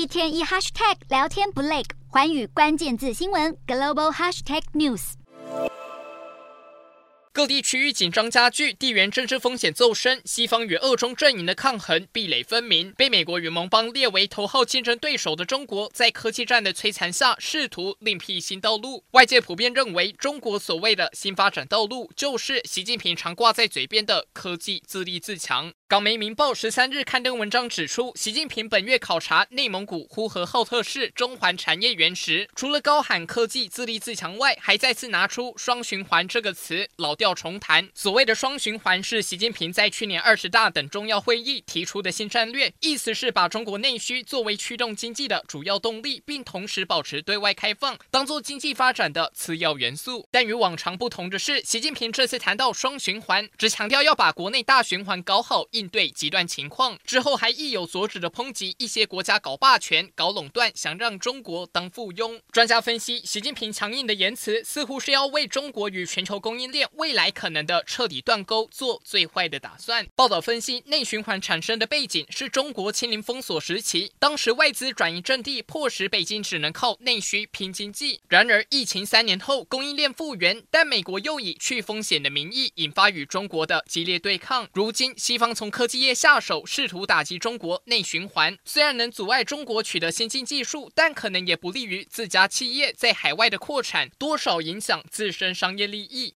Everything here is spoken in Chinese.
一天一 hashtag 聊天不累，环宇关键字新闻 global hashtag news。各地区域紧张加剧，地缘政治风险骤升，西方与俄中阵营的抗衡壁垒分明。被美国与盟邦列为头号竞争对手的中国，在科技战的摧残下，试图另辟新道路。外界普遍认为，中国所谓的新发展道路，就是习近平常挂在嘴边的科技自立自强。港媒《明报》十三日刊登文章指出，习近平本月考察内蒙古呼和浩特市中环产业园时，除了高喊科技自立自强外，还再次拿出“双循环”这个词，老调重弹。所谓的“双循环”是习近平在去年二十大等重要会议提出的新战略，意思是把中国内需作为驱动经济的主要动力，并同时保持对外开放，当做经济发展的次要元素。但与往常不同的是，习近平这次谈到“双循环”，只强调要把国内大循环搞好。应对极端情况之后，还意有所指的抨击一些国家搞霸权、搞垄断，想让中国当附庸。专家分析，习近平强硬的言辞似乎是要为中国与全球供应链未来可能的彻底断钩做最坏的打算。报道分析，内循环产生的背景是中国清零封锁时期，当时外资转移阵地，迫使北京只能靠内需拼经济。然而，疫情三年后，供应链复原，但美国又以去风险的名义引发与中国的激烈对抗。如今，西方从科技业下手，试图打击中国内循环，虽然能阻碍中国取得先进技术，但可能也不利于自家企业在海外的扩产，多少影响自身商业利益。